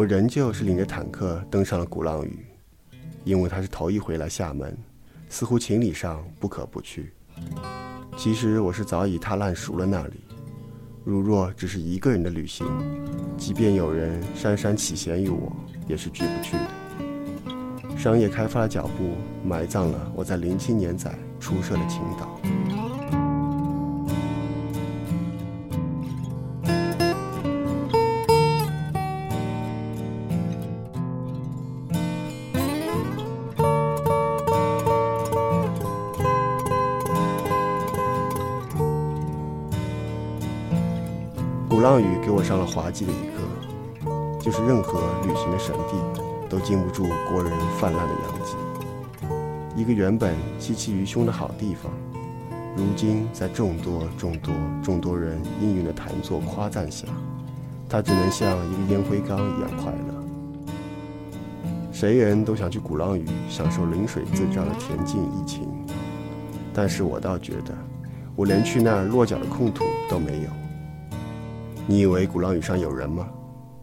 我仍旧是领着坦克登上了鼓浪屿，因为他是头一回来厦门，似乎情理上不可不去。其实我是早已踏烂熟了那里，如若只是一个人的旅行，即便有人姗姗起嫌于我，也是拒不去的。商业开发的脚步埋葬了我在零七年载出设的青岛。鼓浪屿给我上了滑稽的一课，就是任何旅行的神地，都经不住国人泛滥的洋气。一个原本栖息于胸的好地方，如今在众多众多众多人应允的谈作夸赞下，它只能像一个烟灰缸一样快乐。谁人都想去鼓浪屿享受临水自照的恬静怡情，但是我倒觉得，我连去那儿落脚的空土都没有。你以为鼓浪屿上有人吗？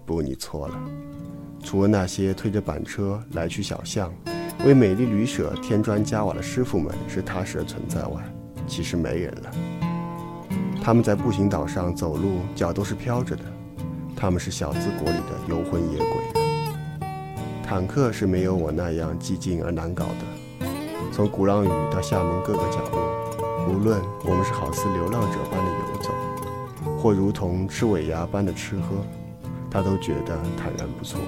不，你错了。除了那些推着板车来去小巷，为美丽旅舍添砖加瓦的师傅们是踏实的存在外，其实没人了。他们在步行岛上走路，脚都是飘着的。他们是小资国里的游魂野鬼。坦克是没有我那样寂静而难搞的。从鼓浪屿到厦门各个角落，无论我们是好似流浪者般的游走。或如同吃尾牙般的吃喝，他都觉得坦然不错。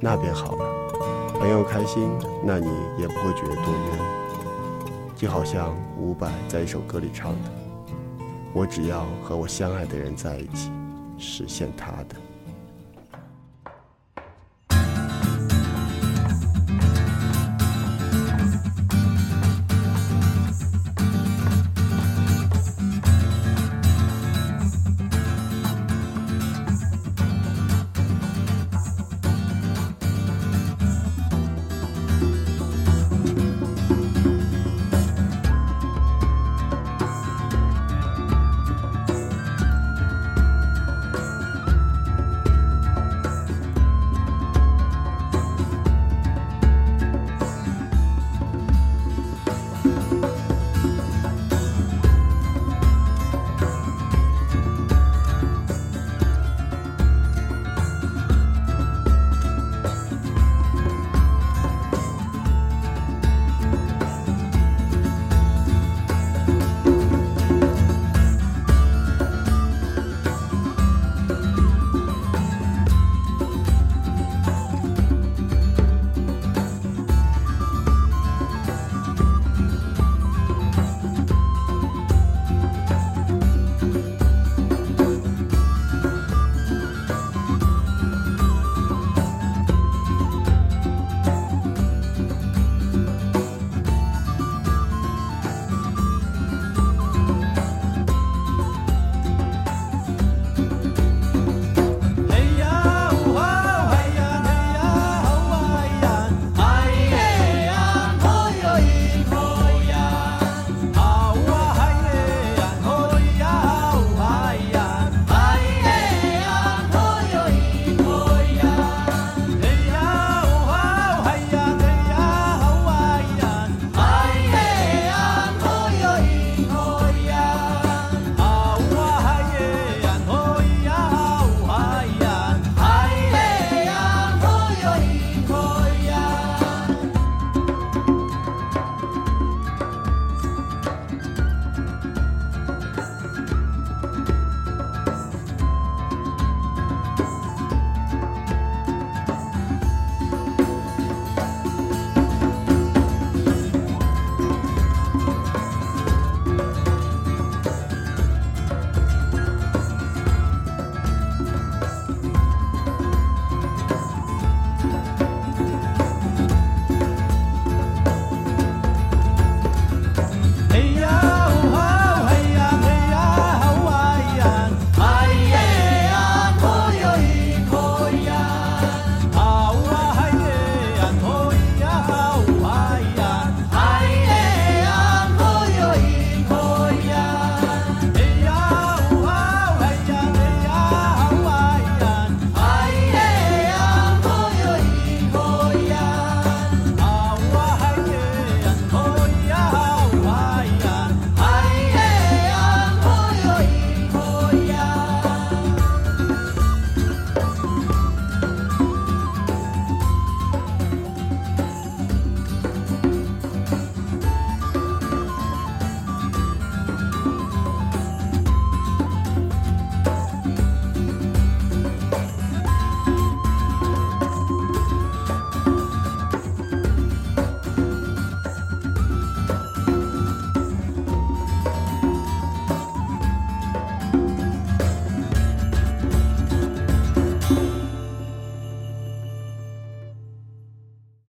那便好了，朋友开心，那你也不会觉得多冤。就好像伍佰在一首歌里唱的：“我只要和我相爱的人在一起，实现他的。”